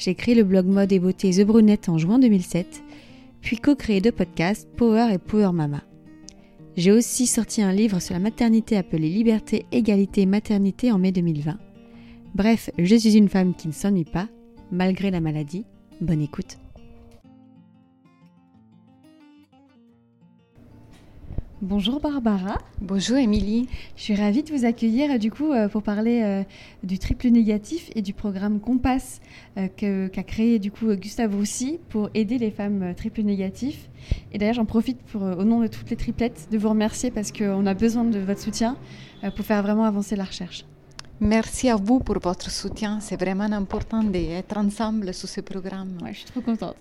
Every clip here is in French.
j'ai créé le blog mode et beauté The Brunette en juin 2007, puis co-créé deux podcasts, Power et Power Mama. J'ai aussi sorti un livre sur la maternité appelé Liberté, Égalité, Maternité en mai 2020. Bref, je suis une femme qui ne s'ennuie pas, malgré la maladie. Bonne écoute. Bonjour Barbara. Bonjour Émilie. Je suis ravie de vous accueillir du coup euh, pour parler euh, du triple négatif et du programme Compass euh, qu'a créé du coup Gustave Roussy pour aider les femmes triple négatifs. Et d'ailleurs j'en profite pour, au nom de toutes les triplettes de vous remercier parce qu'on a besoin de votre soutien pour faire vraiment avancer la recherche. Merci à vous pour votre soutien. C'est vraiment important d'être ensemble sur ce programme. Ouais, je suis trop contente.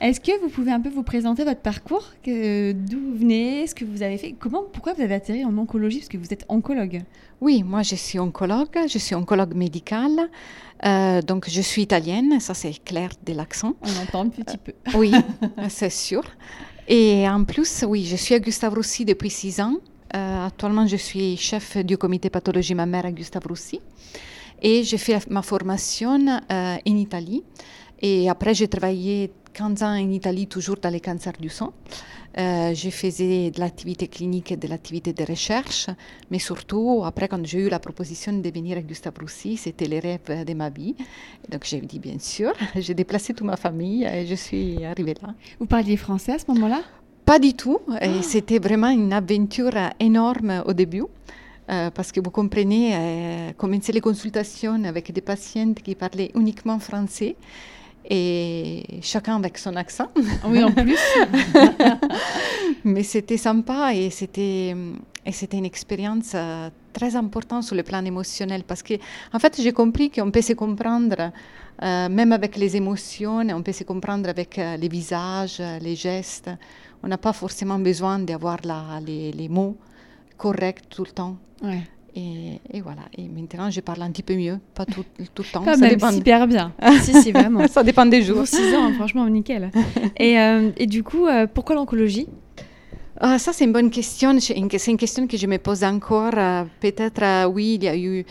Est-ce que vous pouvez un peu vous présenter votre parcours? D'où vous venez? Ce que vous avez fait? Comment Pourquoi vous avez atterri en oncologie? Parce que vous êtes oncologue. Oui, moi je suis oncologue. Je suis oncologue médicale. Euh, donc je suis italienne. Ça c'est clair de l'accent. On entend un petit peu. oui, c'est sûr. Et en plus, oui, je suis à Gustave Roussy depuis six ans. Euh, actuellement, je suis chef du comité pathologie mammaire à Gustave Roussy et j'ai fait ma formation euh, en Italie. Et après, j'ai travaillé 15 ans en Italie, toujours dans les cancers du sang. Euh, je faisais de l'activité clinique et de l'activité de recherche, mais surtout, après, quand j'ai eu la proposition de venir à Gustave Roussy, c'était le rêve de ma vie. Donc, j'ai dit bien sûr, j'ai déplacé toute ma famille et je suis arrivée là. Vous parliez français à ce moment-là? Pas du tout. Et ah. c'était vraiment une aventure énorme au début. Euh, parce que vous comprenez, euh, commencer les consultations avec des patientes qui parlaient uniquement français et chacun avec son accent. Oui, en plus. Mais c'était sympa et c'était, et c'était une expérience euh, très importante sur le plan émotionnel parce que, en fait, j'ai compris qu'on peut se comprendre euh, même avec les émotions, on peut se comprendre avec les visages, les gestes. On n'a pas forcément besoin d'avoir les, les, mots corrects tout le temps. Et, et, voilà. Et maintenant, je parle un petit peu mieux, pas tout, tout le temps. Pas ça même dépend... super bien. si, si, vraiment. ça dépend des jours. Pour 6 ans, franchement, nickel. et, euh, et, du coup, pourquoi l'oncologie? Ah, ça, c'est une bonne question. C'est une, question que je me pose encore. Euh, peut-être, euh, oui, il y a eu.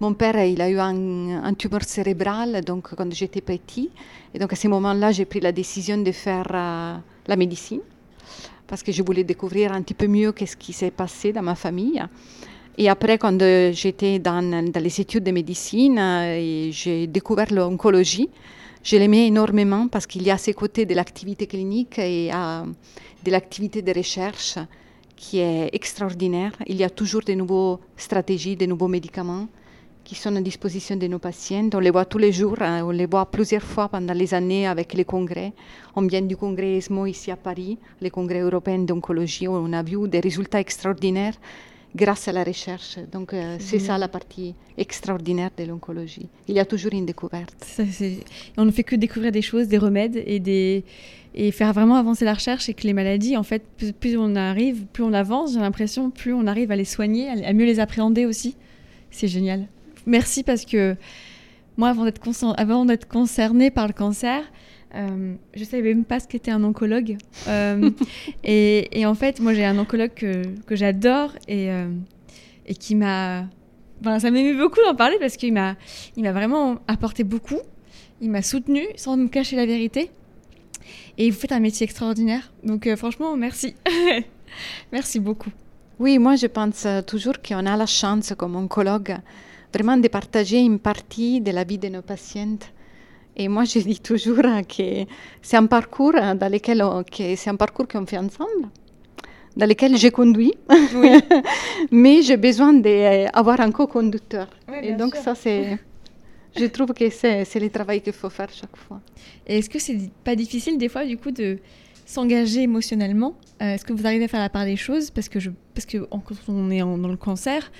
Mon père, il a eu un, tumeur cérébral, donc quand j'étais petit. Et donc à ce moment-là, j'ai pris la décision de faire euh, la médecine, parce que je voulais découvrir un petit peu mieux qu'est-ce qui s'est passé dans ma famille. Et après, quand j'étais dans, les études de médecine, j'ai découvert l'oncologie. Je l'aimais énormément parce qu'il y a à ses côtés de l'activité clinique et de l'activité de recherche qui est extraordinaire. Il y a toujours de nouvelles stratégies, de nouveaux médicaments qui sont à disposition de nos patients. On les voit tous les jours, hein. on les voit plusieurs fois pendant les années avec les congrès. On vient du congrès ESMO ici à Paris, le congrès européen d'oncologie, on a vu des résultats extraordinaires grâce à la recherche. Donc euh, c'est ça la partie extraordinaire de l'oncologie. Il y a toujours une découverte. on ne fait que découvrir des choses, des remèdes et, des... et faire vraiment avancer la recherche et que les maladies, en fait, plus, on arrive, plus on avance, j'ai l'impression, plus on arrive à les soigner, à, mieux les appréhender aussi. C'est génial. Merci parce que moi, avant d'être concernée par le cancer, euh, je savais même pas ce qu'était un oncologue. Euh, et, en fait, moi, j'ai un oncologue que, que j'adore et, euh, et qui m'a. Enfin, ça m'émeut beaucoup d'en parler parce qu'il m'a, il m'a vraiment apporté beaucoup. Il m'a soutenu sans me cacher la vérité. Et vous faites un métier extraordinaire. Donc, franchement, merci. merci beaucoup. Oui, moi, je pense toujours qu'on a la chance, comme oncologue, vraiment de partager une partie de la vie de nos patientes et moi, je dis toujours que c'est un parcours dans lequel c'est un parcours qu'on fait ensemble, dans lequel j'ai conduit, oui. mais j'ai besoin d'avoir un co-conducteur. et donc ça, c'est, je trouve que c'est, c'est le travail qu'il faut faire chaque fois. Et est-ce que c'est pas difficile des fois, du coup, de s'engager émotionnellement? Euh, Est-ce que vous arrivez à faire la part des choses? Parce que, je, parce que quand on est dans le cancer,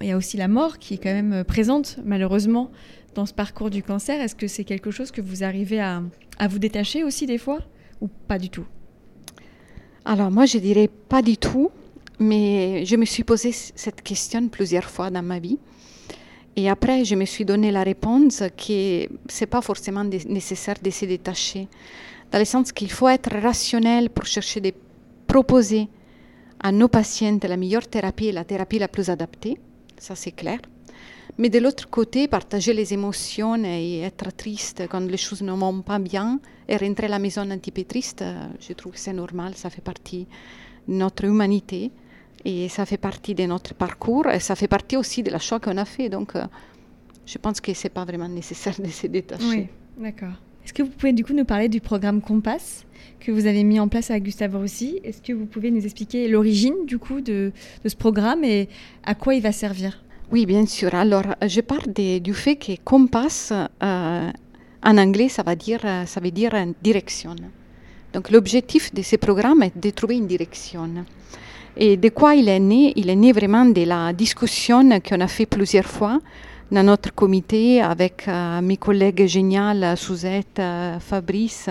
il y a aussi la mort qui est quand même présente, malheureusement dans ce parcours du cancer. Est-ce que c'est quelque chose que vous arrivez à, vous détacher aussi des fois? Ou pas du tout? Alors moi, je dirais pas du tout, mais je me suis posé cette question plusieurs fois dans ma vie. Et après, je me suis donné la réponse que c'est pas forcément nécessaire de se détacher, dans le sens qu'il faut être rationnel pour chercher de proposer à nos patients la meilleure thérapie et la thérapie la plus adaptée, ça c'est clair. Mais de l'autre côté, partager les émotions et être triste quand les choses ne vont pas bien et rentrer à la maison un petit peu triste, je trouve que c'est normal, ça fait partie de notre humanité et ça fait partie de notre parcours et ça fait partie aussi de la choix qu'on a fait. Donc, euh, je pense que c'est pas vraiment nécessaire de se détacher. Oui, d'accord. Est-ce que vous pouvez du coup nous parler du programme Compass que vous avez mis en place avec Gustave Rossi? Est-ce que vous pouvez nous expliquer l'origine du coup de, ce programme et à quoi il va servir? Oui, bien sûr. Alors, je parle du fait que Compass, euh, en anglais, ça, va dire, ça veut dire direction. Donc, l'objectif de ce programme est de trouver une direction. Et de quoi il est né? Il est né vraiment de la discussion qu'on a fait plusieurs fois dans notre comité avec euh, mes collègues géniaux, Suzette, euh, Fabrice,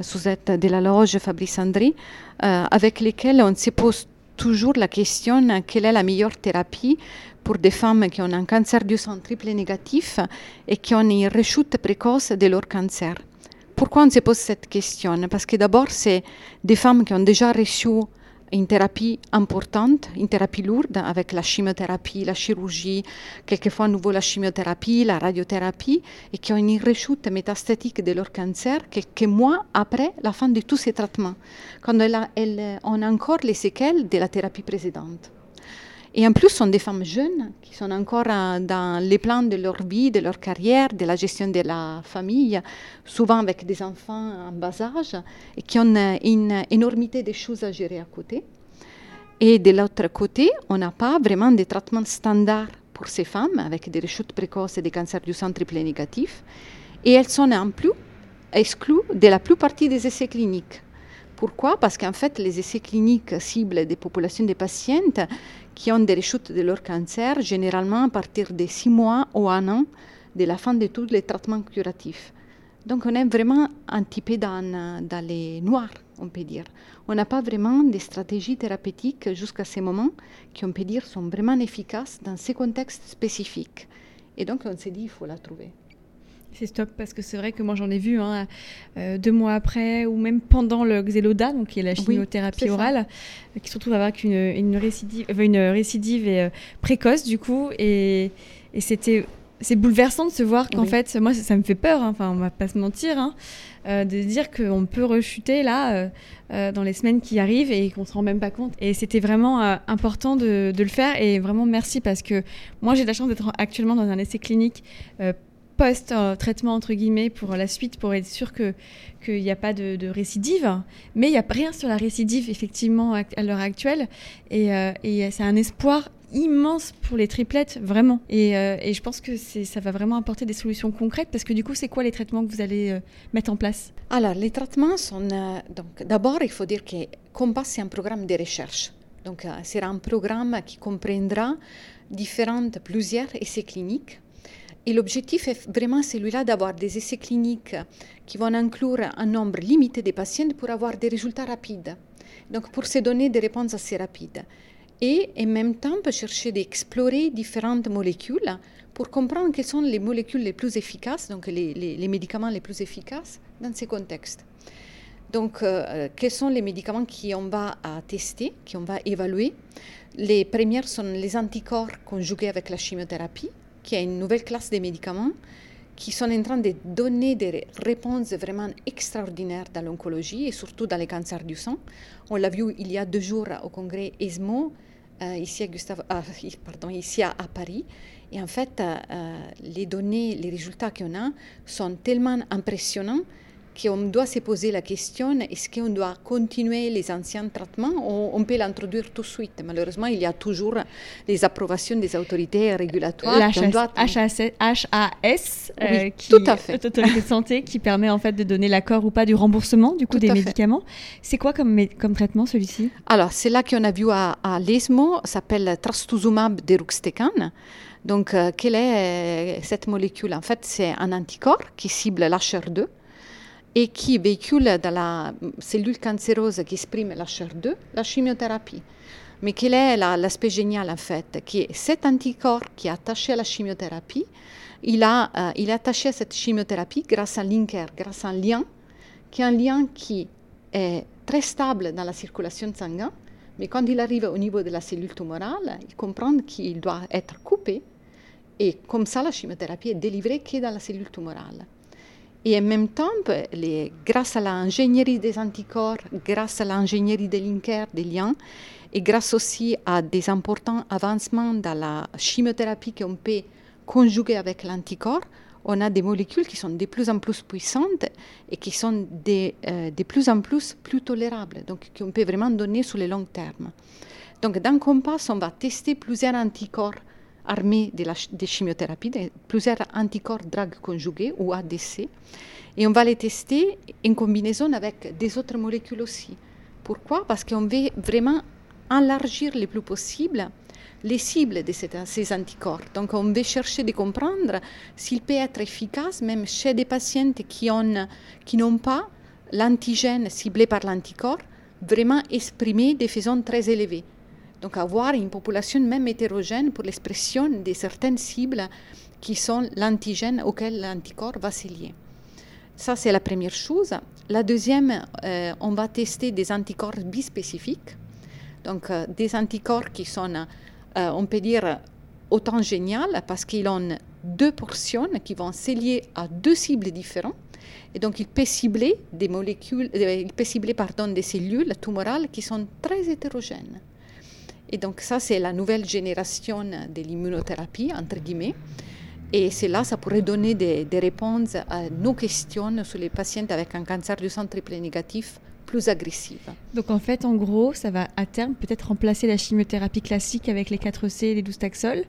Suzette de la Loge, Fabrice André, euh, avec lesquels on se pose toujours la question quelle est la meilleure thérapie pour des femmes qui ont un cancer du sang triple négatif et qui ont une rechute précoce de leur cancer. Pourquoi on se pose cette question Parce que d'abord, c'est des femmes qui ont déjà reçu une thérapie importante, une thérapie lourde avec la chimiothérapie, la chirurgie, quelquefois à nouveau la chimiothérapie, la radiothérapie, et qui ont une rechute métastatique de leur cancer quelques mois après la fin de tous ces traitements, quand elles, ont encore les séquelles de la thérapie précédente. Et en plus, ce sont des femmes jeunes qui sont encore euh, dans les plans de leur vie, de leur carrière, de la gestion de la famille, souvent avec des enfants en bas âge, et qui ont euh, une énormité de choses à gérer à côté. Et de l'autre côté, on n'a pas vraiment de traitements standards pour ces femmes avec des rechutes précoces et des cancers du sang triple négatif. Et elles sont en plus exclues de la plupart des essais cliniques. Pourquoi? Parce qu'en fait, les essais cliniques ciblent des populations de patientes qui ont des rechutes de leur cancer, généralement à partir de six mois ou un an de la fin de tous les traitements curatifs. Donc on est vraiment un petit peu dans, les noirs, on peut dire. On n'a pas vraiment des stratégies thérapeutiques jusqu'à ce moment qui, on peut dire, sont vraiment efficaces dans ces contextes spécifiques. Et donc on s'est dit, il faut la trouver. C'est stop parce que c'est vrai que moi j'en ai vu hein, euh, deux mois après ou même pendant le Xeloda, donc qui est la chimiothérapie orale, qui se retrouve avec une, une récidive, une récidive et, euh, précoce du coup et, et c'était c'est bouleversant de se voir qu'en fait moi ça, me fait peur, hein, enfin on va pas se mentir, hein, euh, de dire qu'on peut rechuter là dans les semaines qui arrivent et qu'on se rend même pas compte. Et c'était vraiment important de, de, le faire et vraiment merci parce que moi j'ai la chance d'être actuellement dans un essai clinique post-traitement entre guillemets pour la suite pour être sûr qu'il n'y a pas de, récidive. Mais il n'y a rien sur la récidive effectivement à, l'heure actuelle. Et, euh, et c'est un espoir immense pour les triplettes vraiment. Et, euh, et je pense que ça va vraiment apporter des solutions concrètes parce que du coup c'est quoi les traitements que vous allez euh, mettre en place? Alors les traitements sont donc d'abord il faut dire que Compass c'est un programme de recherche. Donc c'est un programme qui comprendra différentes plusieurs essais cliniques et l'objectif est vraiment celui-là d'avoir des essais cliniques qui vont inclure un nombre limité de patients pour avoir des résultats rapides. Donc pour se donner des réponses assez rapides. Et en même temps, peut chercher d'explorer différentes molécules pour comprendre quelles sont les molécules les plus efficaces, donc les, les, médicaments les plus efficaces dans ces contextes. Donc, euh, quels sont les médicaments qu'on va tester, qu'on va évaluer? Les premières sont les anticorps conjugués avec la chimiothérapie, qui est une nouvelle classe de médicaments qui sont en train de donner des réponses vraiment extraordinaires dans l'oncologie et surtout dans les cancers du sang. On l'a vu il y a deux jours au congrès ESMO, euh, ici, ah, à, Paris. Et en fait, euh, euh, les données, les résultats qu'on a sont tellement impressionnants qu'on doit se poser la question, est-ce qu'on doit continuer les anciens traitements ou on peut l'introduire tout de suite? Malheureusement, il y a toujours les approbations des autorités régulatoires. L'HAS, euh, tout à fait. Autorité de santé, qui permet en fait de donner l'accord ou pas du remboursement du coup des médicaments. C'est quoi comme, comme traitement celui-ci? Alors, c'est là qu'on a vu à, à l'ESMO, s'appelle trastuzumab deruxtecan. Donc, euh, quelle est euh, cette molécule? En fait, c'est un anticorps qui cible l'HR2 et qui véhicule dans la cellule cancéreuse qui exprime la chair 2 la chimiothérapie. Mais quel est l'aspect génial en fait Qui cet anticorps qui est attaché à la chimiothérapie, il, a, euh, il est attaché à cette chimiothérapie grâce à un linker, grâce à un lien, qui est un lien qui est très stable dans la circulation sanguine, mais quand il arrive au niveau de la cellule tumorale, il comprend qu'il doit être coupé, et comme ça la chimiothérapie est délivrée que dans la cellule tumorale. Et en même temps, les, grâce à l'ingénierie des anticorps, grâce à l'ingénierie des linkers, des liens, et grâce aussi à des importants avancements dans la chimiothérapie qu'on peut conjuguer avec l'anticorps, on a des molécules qui sont de plus en plus puissantes et qui sont de, euh, de plus en plus plus tolérables, donc qu'on peut vraiment donner sur le long terme. Donc dans Compass, on va tester plusieurs anticorps armés de la de chimiothérapie, plusieurs anticorps drug conjugués ou ADC, et on va les tester en combinaison avec des autres molécules aussi. Pourquoi? Parce qu'on veut vraiment élargir le plus possible les cibles de ces anticorps. Donc on veut chercher de comprendre s'il peut être efficace même chez des patients qui n'ont qui pas l'antigène ciblé par l'anticorps vraiment exprimé de façon très élevée. Donc avoir une population même hétérogène pour l'expression de certaines cibles qui sont l'antigène auquel l'anticorps va se lier. Ça, c'est la première chose. La deuxième, euh, on va tester des anticorps bispécifiques. Donc, euh, des anticorps qui sont, euh, on peut dire, autant géniaux parce qu'ils ont deux portions qui vont se lier à deux cibles différentes. Et donc, il peut cibler des molécules, il peut cibler, pardon, des cellules tumorales qui sont très hétérogènes. Et donc ça, c'est la nouvelle génération de l'immunothérapie, entre guillemets. Et c'est là, ça pourrait donner des, réponses à nos questions sur les patients avec un cancer du sang triple négatif plus agressif. Donc en fait, en gros, ça va à terme peut-être remplacer la chimiothérapie classique avec les 4C et les 12 taxols,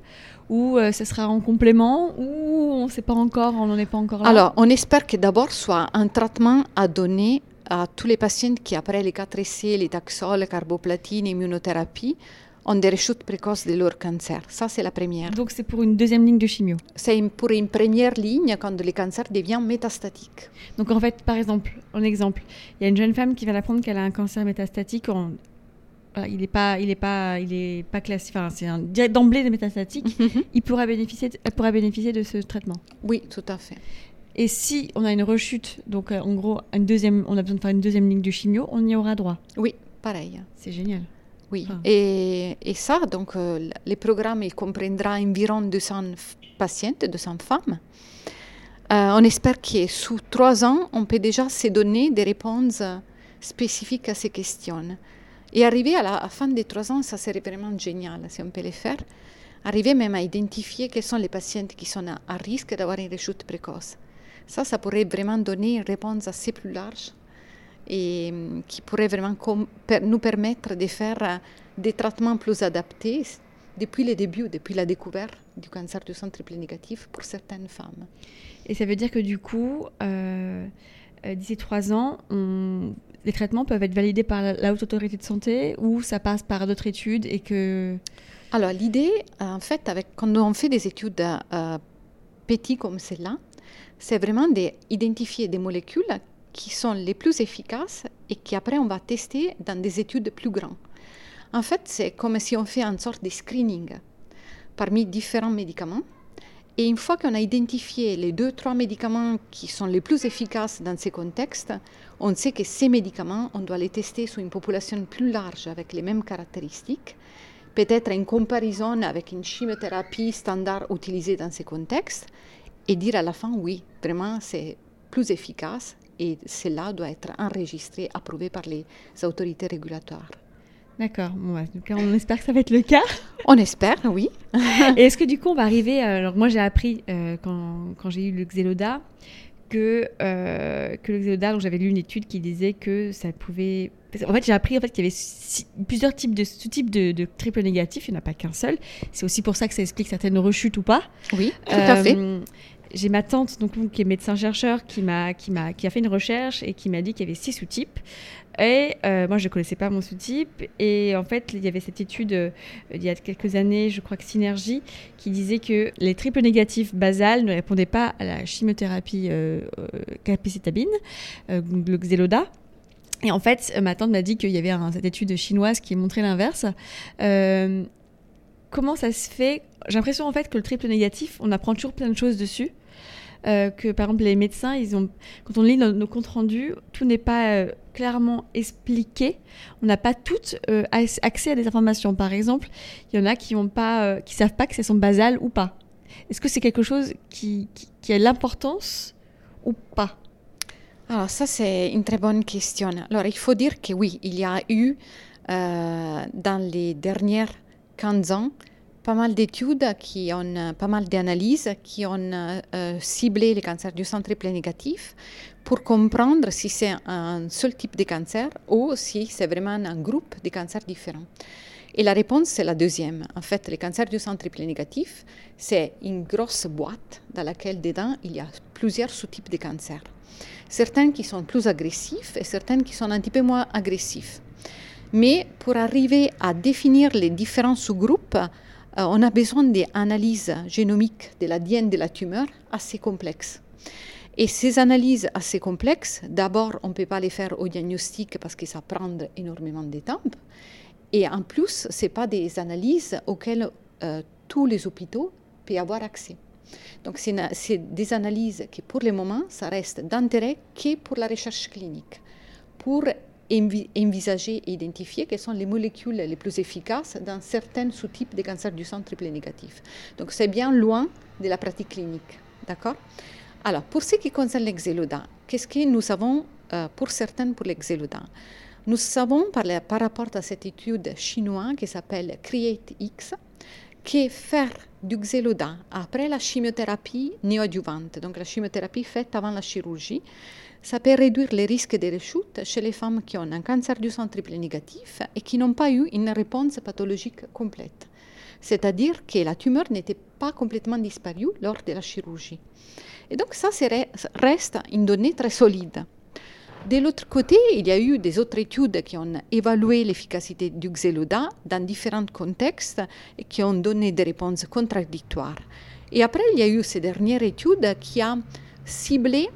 ou euh, ce sera en complément, ou on ne sait pas encore, on n'en est pas encore là? Alors, on espère que d'abord soit un traitement à donner à tous les patients qui, après les 4C, les taxols, carboplatine, immunothérapie, ont des rechutes précoces de leur cancer. Ça, c'est la première. Donc, c'est pour une deuxième ligne de chimio C'est pour une première ligne quand le cancer devient métastatique. Donc, en fait, par exemple, un exemple, il y a une jeune femme qui va apprendre qu'elle a un cancer métastatique. il n'est pas, il est pas, il est pas classique. Enfin, c'est d'emblée métastatique. Mhm. il pourra bénéficier, elle pourra bénéficier de ce traitement. Oui, tout à fait. Et si on a une rechute, donc euh, en gros, une deuxième, on a besoin de faire une deuxième ligne de chimio, on y aura droit. Oui, pareil. C'est génial. Oui, ah. et, et, ça, donc, euh, le programme il comprendra environ 200 patientes, 200 femmes. Euh, on espère que sous trois ans, on peut déjà se donner des réponses spécifiques à ces questions. Et arriver à la fin des trois ans, ça serait vraiment génial si on peut le faire. Arriver même à identifier quelles sont les patientes qui sont à, à risque d'avoir une rechute précoce. Ça, ça pourrait vraiment donner une réponse assez plus large et mm, qui pourrait vraiment nous permettre de faire euh, des traitements plus adaptés depuis le début, depuis la découverte du cancer du sang triple négatif pour certaines femmes. Et ça veut dire que du coup, euh, euh, d'ici trois ans, les traitements peuvent être validés par la haute autorité de santé ou ça passe par d'autres études et que... Alors l'idée, en fait, avec, quand on fait des études euh, petites comme celle-là, c'est vraiment d'identifier des molécules qui sont les plus efficaces et qu'après on va tester dans des études plus grandes. En fait, c'est comme si on fait une sorte de screening parmi différents médicaments. Et une fois qu'on a identifié les deux, trois médicaments qui sont les plus efficaces dans ces contextes, on sait que ces médicaments, on doit les tester sur une population plus large avec les mêmes caractéristiques, peut-être en comparaison avec une chimiothérapie standard utilisée dans ces contextes, et dire à la fin, oui, vraiment, c'est plus efficace et cela doit être enregistré, approuvé par les autorités régulatoires. D'accord, on espère que ça va être le cas. On espère, oui. et est-ce que du coup on va arriver, euh, alors moi j'ai appris euh, quand, quand j'ai eu le Xeloda que, euh, que le Xeloda, j'avais lu une étude qui disait que ça pouvait... En fait j'ai appris en fait, qu'il y avait plusieurs types de sous-types de, de triple négatif, il n'y en a pas qu'un seul. C'est aussi pour ça que ça explique certaines rechutes ou pas. Oui, tout à fait j'ai ma tante donc, qui est médecin-chercheur qui, m'a, qui, m'a, qui a fait une recherche et qui m'a dit qu'il y avait six sous-types. Et euh, moi, je ne connaissais pas mon sous-type. Et en fait, il y avait cette étude euh, il y a quelques années, je crois que Synergie, qui disait que les triples négatifs basales ne répondaient pas à la chimiothérapie euh, capécitabine, le Xeloda. Et en fait, ma tante m'a dit qu'il y avait cette étude chinoise qui montrait l'inverse. comment ça se fait? J'ai l'impression en fait que le triple négatif, on apprend toujours plein de choses dessus. Euh, que par exemple les médecins, ils ont, quand on lit nos, comptes rendus, tout n'est pas euh, clairement expliqué. On n'a pas toutes euh, accès à des informations. Par exemple, il y en a qui ne pas, qui savent pas que c'est son basal ou pas. Est-ce que c'est quelque chose qui, a l'importance ou pas? Alors ça c'est une très bonne question. Alors il faut dire que oui, il y a eu dans les dernières 15 ans pas mal d'études qui ont, euh, pas mal d'analyses qui ont euh, ciblé les cancers du triple négatif pour comprendre si c'est un seul type de cancer ou si c'est vraiment un groupe de cancers différents. Et la réponse, c'est la deuxième. En fait, les cancers du sang triple négatif, c'est une grosse boîte dans laquelle, dedans, il y a plusieurs sous-types de cancers. Certains qui sont plus agressifs et certains qui sont un petit peu moins agressifs. Mais pour arriver à définir les différents sous-groupes, euh, on a besoin d'analyses génomiques de l'ADN de la tumeur assez complexes. Et ces analyses assez complexes, d'abord, on ne peut pas les faire au diagnostic parce que ça prend énormément de temps. Et en plus, ce pas des analyses auxquelles euh, tous les hôpitaux peuvent avoir accès. Donc, c'est des analyses qui, pour le moment, ça reste d'intérêt que pour la recherche clinique, pour envisager et identifier quelles sont les molécules les plus efficaces dans certains sous-types de cancer du sang triple négatif. Donc c'est bien loin de la pratique clinique. D'accord? Alors, pour ce qui concerne l'exéloda, qu'est-ce que nous savons euh, pour certains pour l'exéloda Nous savons par, rapport à cette étude chinoise qui s'appelle CREATE-X que faire du xéloda après la chimiothérapie néoadjuvante, donc la chimiothérapie faite avant la chirurgie, ça peut réduire les risques de rechute chez les femmes qui ont un cancer du sang triple négatif et qui n'ont pas eu une réponse pathologique complète. C'est-à-dire que la tumeur n'était pas complètement disparue lors de la chirurgie. Et donc ça reste une donnée très solide. De l'autre côté, il y a eu des autres études qui ont évalué l'efficacité du Xeloda dans différents contextes et qui ont donné des réponses contradictoires. Et après, il y a eu ces dernières études qui ont ciblé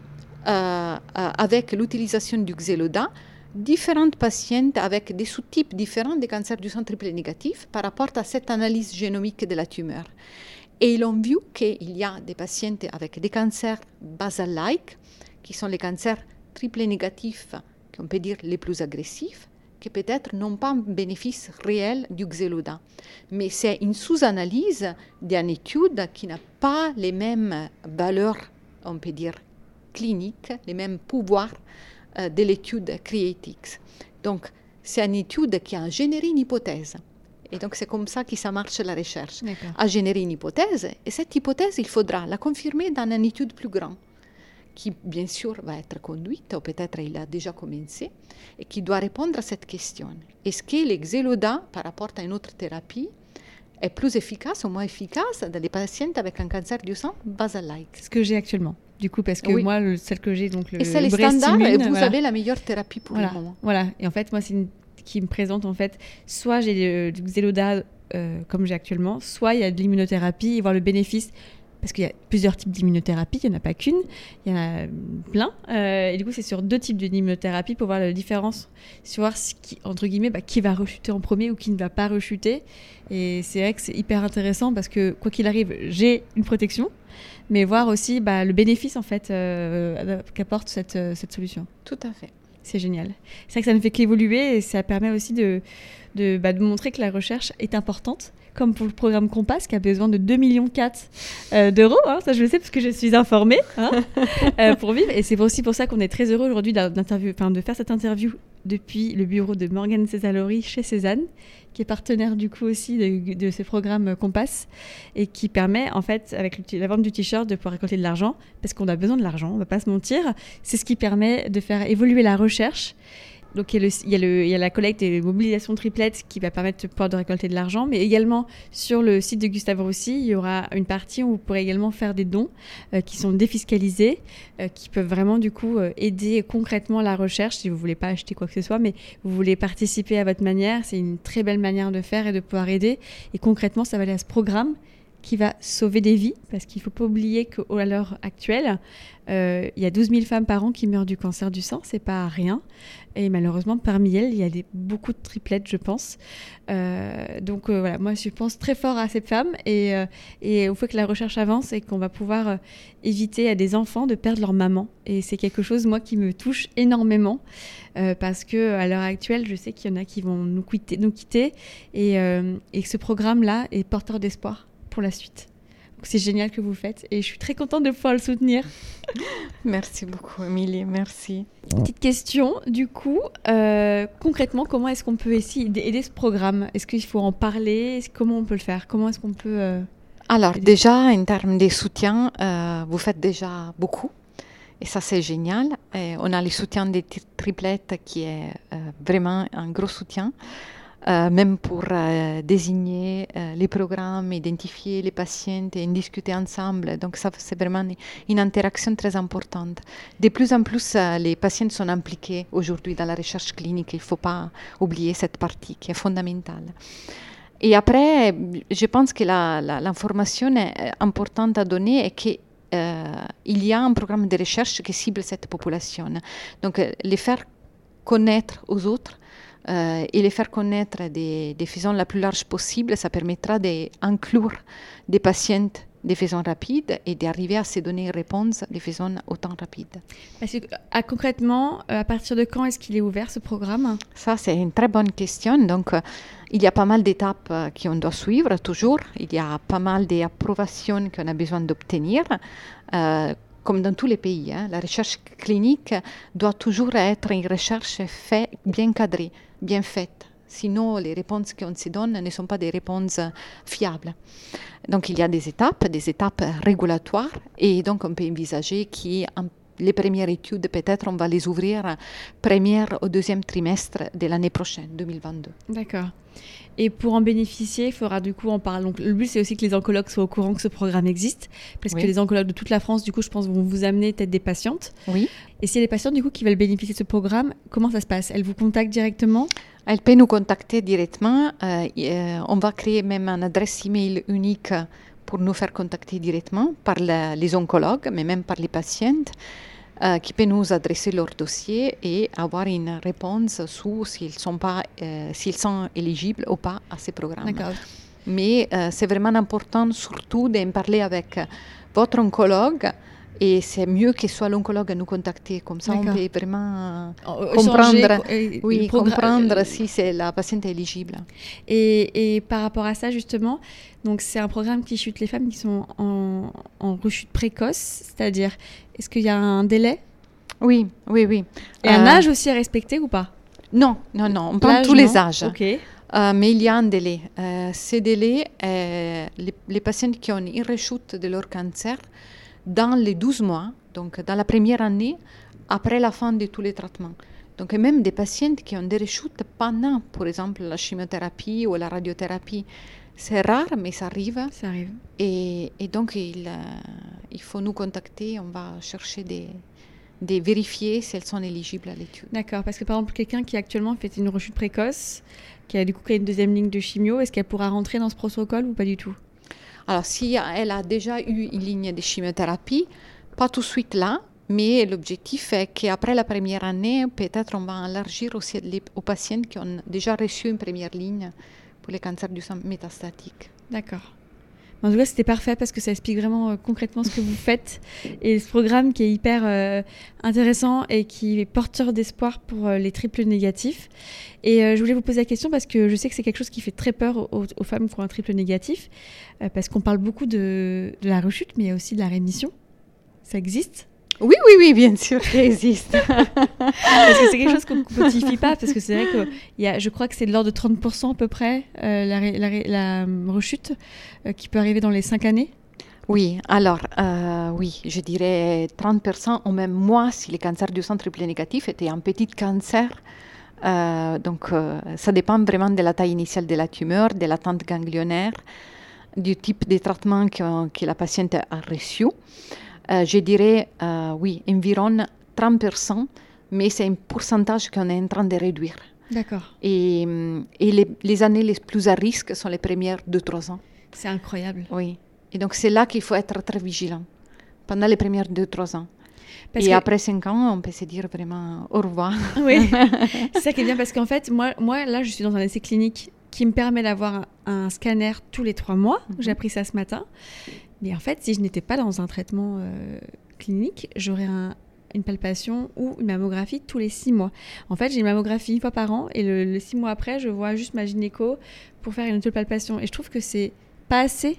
avec l'utilisation du Xeloda différentes patientes avec des sous-types différents de cancers du sang triple négatif par rapport à cette analyse génomique de la tumeur. Et ils ont vu qu'il y a des patientes avec des cancers basal-like, qui sont les cancers triple négatifs, qu'on peut dire les plus agressifs, qui peut-être n'ont pas un bénéfice réel du Xeloda. Mais c'est une sous-analyse d'une étude qui n'a pas les mêmes valeurs, on peut dire, cliniques, les mêmes pouvoirs euh, de l'étude CREATIX. Donc, c'est une étude qui a généré une hypothèse. Et donc, c'est comme ça que ça marche la recherche. A généré une hypothèse, et cette hypothèse, il faudra la confirmer dans une étude plus grande, qui, bien sûr, va être conduite, ou peut-être il a déjà commencé, et qui doit répondre à cette question. Est-ce que l'exéloda, par rapport à une autre thérapie, est plus efficace ou moins efficace dans les patients avec un cancer du sang basal-like? Ce que j'ai actuellement du coup, parce que moi, celle que j'ai, donc le Et c'est les standards, et vous avez la meilleure thérapie pour le moment. Voilà, et en fait, moi, c'est une qui me présente, en fait, soit j'ai du Xeloda, euh, comme j'ai actuellement, soit il y a de l'immunothérapie, et voir le bénéfice parce qu'il y a plusieurs types d'immunothérapie, il n'y en a pas qu'une, il y en a plein. Euh, et du coup, c'est sur deux types d'immunothérapie pour voir la différence, sur voir ce qui, entre guillemets, bah, qui va rechuter en premier ou qui ne va pas rechuter. Et c'est vrai que c'est hyper intéressant parce que, quoi qu'il arrive, j'ai une protection, mais voir aussi bah, le bénéfice en fait euh, qu'apporte cette, euh, cette solution. Tout à fait. C'est génial. C'est vrai que ça ne fait qu'évoluer et ça permet aussi de, de, bah, de montrer que la recherche est importante comme pour le programme Compass qui a besoin de 2,4 millions euh, d'euros. Hein, ça, je le sais parce que je suis informée hein, euh, pour vivre. Et c'est aussi pour ça qu'on est très heureux aujourd'hui de faire cette interview depuis le bureau de Morgane Césalori chez Cézanne, qui est partenaire du coup aussi de, ce programme Compass et qui permet en fait avec la vente du t-shirt de pouvoir récolter de l'argent parce qu'on a besoin de l'argent, on va pas se mentir. C'est ce qui permet de faire évoluer la recherche donc il y, a la collecte et mobilisation triplette qui va permettre de récolter de l'argent, mais également sur le site de Gustave Roussy, il y aura une partie où vous pourrez également faire des dons euh, qui sont défiscalisés, euh, qui peuvent vraiment du coup euh, aider concrètement la recherche si vous voulez pas acheter quoi que ce soit, mais vous voulez participer à votre manière, c'est une très belle manière de faire et de pouvoir aider. Et concrètement, ça va aller à ce programme qui va sauver des vies, parce qu'il ne faut pas oublier qu'à l'heure actuelle, euh, il y a 12 000 femmes par an qui meurent du cancer du sein, c'est pas rien. Et malheureusement, parmi elles, il y a beaucoup de triplettes, je pense. Euh, donc euh, voilà, moi je pense très fort à ces femmes et, et au fait que la recherche avance et qu'on va pouvoir éviter à des enfants de perdre leur maman. Et c'est quelque chose, moi, qui me touche énormément parce que à l'heure actuelle, je sais qu'il y en a qui vont nous quitter, et, et ce programme-là est porteur d'espoir pour la suite. C'est génial que vous faites et je suis très contente de pouvoir le soutenir. Merci beaucoup, Émilie. Merci. Petite question, du coup, euh, concrètement, comment est-ce qu'on peut essayer d'aider ce programme? Est-ce qu'il faut en parler? Comment on peut le faire? Comment est-ce qu'on peut. Euh, Alors, déjà, en termes de soutien, euh, vous faites déjà beaucoup. Et ça, c'est génial. on a le soutien des triplettes qui est vraiment un gros soutien. Euh, même pour euh, désigner euh, les programmes, identifier les patients et en discuter ensemble. Donc ça, c'est vraiment une interaction très importante. De plus en plus, les patients sont impliqués aujourd'hui dans la recherche clinique. Il ne faut pas oublier cette partie qui est fondamentale. Et après, je pense que l'information importante à donner est qu'il il y a un programme de recherche qui cible cette population. Donc, les faire connaître aux autres euh, et les faire connaître des, des faisons la plus large possible, ça permettra d'inclure des patients de façon rapide et d'arriver à se donner une réponse de façon autant rapide. Parce que, à, concrètement, euh, à partir de quand est-ce qu'il est ouvert ce programme? Ça, c'est une très bonne question. Donc, euh, il y a pas mal d'étapes qu'on doit suivre toujours. Il y a pas mal d'approbations qu'on a besoin d'obtenir comme dans tous les pays, hein, la recherche clinique doit toujours être une recherche fait, bien cadrée, bien faite. Sinon, les réponses qu'on se donne ne sont pas des réponses fiables. Donc, il y a des étapes, des étapes régulatoires, et donc on peut envisager qu'en les premières études, peut-être, on va les ouvrir premier au deuxième trimestre de l'année prochaine, 2022. D'accord. Et pour en bénéficier, il faudra du coup en parler. Donc, le but, c'est aussi que les oncologues soient au courant que ce programme existe, parce que les oncologues de toute la France, du coup, je pense, vont vous amener peut-être des patientes. Oui. Et si des patientes, du coup, qui veulent bénéficier de ce programme, comment ça se passe? Elles vous contactent directement? Elles peuvent nous contacter directement. Euh, euh, on va créer même une adresse email unique pour nous faire contacter directement par les oncologues, mais même par les patientes. Euh, qui peuvent nous adresser leur dossier et avoir une réponse sur s'ils sont, pas, euh, s'ils sont éligibles ou pas à ces programmes. Mais euh, c'est vraiment important surtout d'en parler avec votre oncologue et c'est mieux que soit l'oncologue à nous contacter. Comme ça, on peut vraiment comprendre, oui, comprendre si c'est la patiente éligible. Et, et, par rapport à ça, justement, donc c'est un programme qui chute les femmes qui sont en, en rechute précoce, c'est-à-dire, est-ce qu'il y a un délai? Oui, oui, oui. Et un euh, âge aussi à respecter ou pas? Non, non, non, on prend tous les âges. Euh, mais il y a un délai. Euh, ce délai, les, les patientes qui ont une rechute de leur cancer, dans les 12 mois, donc dans la première année, après la fin de tous les traitements. Donc même des patients qui ont des rechutes pendant, par exemple, la chimiothérapie ou la radiothérapie. C'est rare, mais ça arrive. Ça arrive. Et, et donc, il, euh, il, faut nous contacter. On va chercher des, des vérifier si elles sont éligibles à l'étude. D'accord, parce que par exemple, quelqu'un qui actuellement fait une rechute précoce, qui a du coup créé une deuxième ligne de chimio, est-ce qu'elle pourra rentrer dans ce protocole ou pas du tout? Alors, si elle a déjà eu une ligne de chimiothérapie, pas tout de suite là, mais l'objectif est qu'après la première année, peut-être on va élargir aussi aux patients qui ont déjà reçu une première ligne pour les cancers du sang métastatique. D'accord. En tout cas, c'était parfait parce que ça explique vraiment euh, concrètement ce que vous faites et ce programme qui est hyper euh, intéressant et qui est porteur d'espoir pour euh, les triples négatifs. Et je voulais vous poser la question parce que je sais que c'est quelque chose qui fait très peur aux, femmes qui ont un triple négatif parce qu'on parle beaucoup de, de la rechute, mais il y a aussi de la rémission. Ça existe oui, oui, oui, bien sûr, ça existe. parce que c'est quelque chose qu'on ne quantifie pas, parce que c'est vrai que y a, je crois que c'est de l'ordre de 30% à peu près euh, la, la, la, rechute euh, qui peut arriver dans les 5 années. Oui, alors, euh, oui, je dirais 30% ou même moins si le cancer du sang triple négatif était un petit cancer donc, ça dépend vraiment de la taille initiale de la tumeur, de l'attente ganglionnaire, du type de traitement que, la patiente a reçu. Je dirais, oui, environ 30%, mais c'est un pourcentage qu'on est en train de réduire. D'accord. Et, et les, années les plus à risque sont les premières de 3 ans. C'est incroyable. Oui. Et donc, c'est là qu'il faut être très vigilant, pendant les premières 2-3 ans. et après 5 ans, on peut se dire vraiment au revoir. Oui, c'est ça qui est bien parce qu'en fait, moi, moi, là, je suis dans un essai clinique qui me permet d'avoir un scanner tous les 3 mois. Mhm. J'ai appris ça ce matin. Mais en fait, si je n'étais pas dans un traitement euh, clinique, j'aurais un, une palpation ou une mammographie tous les six mois. En fait, j'ai une mammographie une fois par an et le, six mois après, je vois juste ma gynéco pour faire une autre palpation. Et je trouve que c'est pas assez.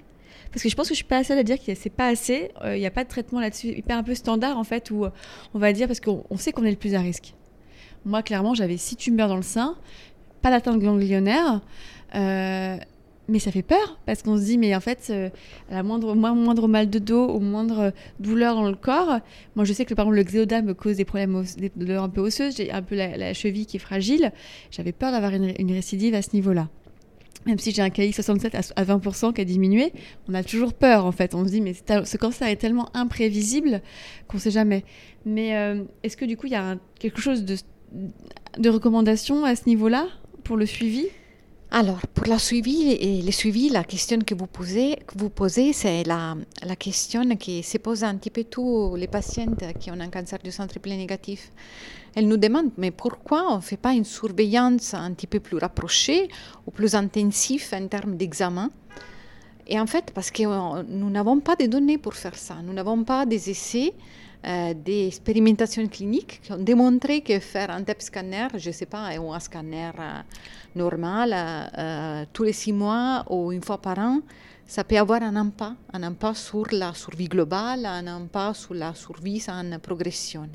Parce que je pense que je suis pas seule à dire que c'est pas assez. Il n'y a pas de traitement là-dessus hyper un peu standard en fait où on va dire parce qu'on sait qu'on est le plus à risque. Moi, clairement, j'avais six tumeurs dans le sein, pas d'atteinte ganglionnaire. Euh, mais ça fait peur parce qu'on se dit, mais en fait, euh, la moindre, moindre mal de dos, au moindre douleur dans le corps, moi je sais que par exemple le xéoda me cause des problèmes, des douleurs un peu osseuses, j'ai un peu la, cheville qui est fragile, j'avais peur d'avoir une, récidive à ce niveau-là. Même si j'ai un KI67 à, 20% qui a diminué, on a toujours peur en fait. On se dit, mais ce cancer est tellement imprévisible qu'on ne sait jamais. Mais euh, est-ce que du coup, il y a quelque chose de, de recommandation à ce niveau-là pour le suivi? Alors, pour la suivi, le suivi, la question que vous posez, vous posez c'est la, question qui se pose un petit peu tous les patientes qui ont un cancer du sang triple négatif. Elles nous demandent, mais pourquoi on ne fait pas une surveillance un petit peu plus rapprochée ou plus intensive en termes d'examen? Et en fait, parce que nous n'avons pas de données pour faire ça, nous n'avons pas des essais euh, des expérimentations cliniques qui ont démontré que faire un TEP scanner, je ne sais pas, ou un scanner euh, normal euh, tous les six mois ou une fois par an, ça peut avoir un impact, un impact sur la survie globale, un impact sur la survie en progression.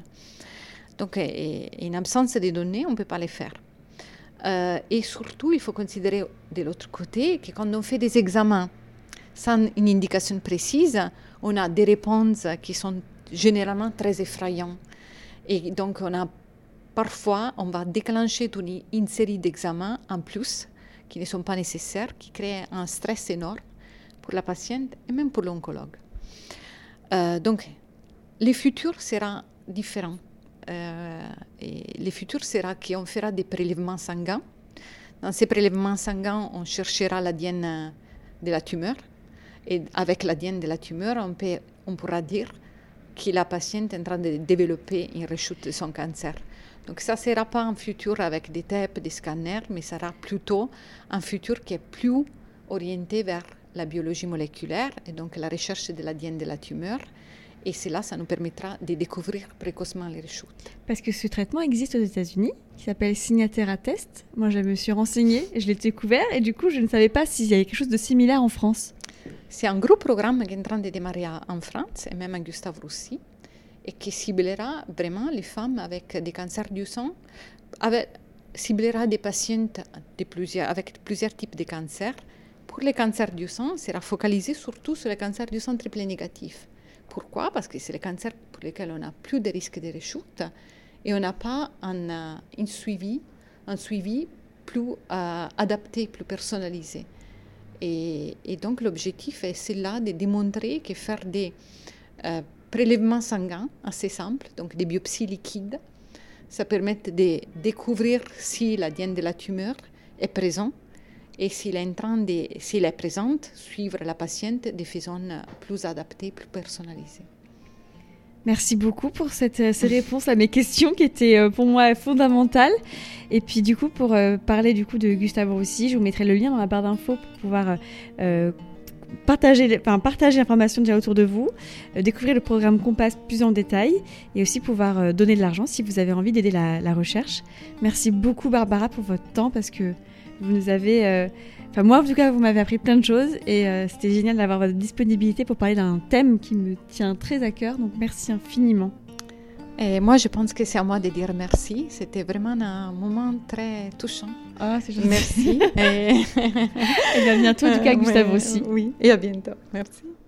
Donc, en absence de données, on ne peut pas les faire. et surtout, il faut considérer de l'autre côté que quand on fait des examens sans une indication précise, on a des réponses qui sont généralement très effrayant. Et donc, on a parfois, on va déclencher une, série d'examens en plus qui ne sont pas nécessaires, qui créent un stress énorme pour la patiente et même pour l'oncologue. Euh, donc, le futur sera différent. Euh, le futur sera qu'on fera des prélèvements sanguins. Dans ces prélèvements sanguins, on cherchera l'ADN de la tumeur. Et avec l'ADN de la tumeur, on, peut, on pourra dire que la patiente est en train de développer une rechute de son cancer. Donc ça ne sera pas un futur avec des TEP, des scanners, mais ça sera plutôt un futur qui est plus orienté vers la biologie moléculaire et donc la recherche de l'ADN de la tumeur. Et cela, ça nous permettra de découvrir précocement les rechutes. Parce que ce traitement existe aux États-Unis, qui s'appelle Signatera Test. Moi, je me suis renseignée, je l'ai découvert, et du coup, je ne savais pas s'il y avait quelque chose de similaire en France. C'est un gros programme qui est en train de démarrer en France et même à Gustave Roussy et qui ciblera vraiment les femmes avec des cancers du sang, avec, ciblera des patientes avec plusieurs types de cancers. Pour les cancers du sang, sera focalisé surtout sur les cancers du sang triple négatif. Pourquoi? Parce que c'est les cancers pour lesquels on a plus de risques de rechute et on n'a pas un, un, suivi, un suivi plus euh, adapté, plus personnalisé. Et, donc l'objectif est celui-là de démontrer que faire des euh, prélèvements sanguins assez simples, donc des biopsies liquides, ça permet de découvrir si l'ADN de la tumeur est présent et s'il est, en de, s'il est présente, suivre la patiente de façon plus adaptée, plus personnalisée. Merci beaucoup pour euh, ces réponses à mes questions qui étaient euh, pour moi fondamentales. Et puis du coup, pour euh, parler du coup de Gustave Roussy, je vous mettrai le lien dans la barre d'infos pour pouvoir partager, enfin, l'information déjà autour de vous, découvrir le programme Compass plus en détail et aussi pouvoir donner de l'argent si vous avez envie d'aider la, recherche. Merci beaucoup Barbara pour votre temps parce que vous nous avez moi, en tout cas, vous m'avez appris plein de choses et euh, c'était génial d'avoir votre disponibilité pour parler d'un thème qui me tient très à cœur. Donc, merci infiniment. Et moi, je pense que c'est à moi de dire merci. C'était vraiment un moment très touchant. Ah, c'est gentil. Merci. et... à bientôt, en tout cas, Gustave aussi. Oui, et à bientôt. Merci.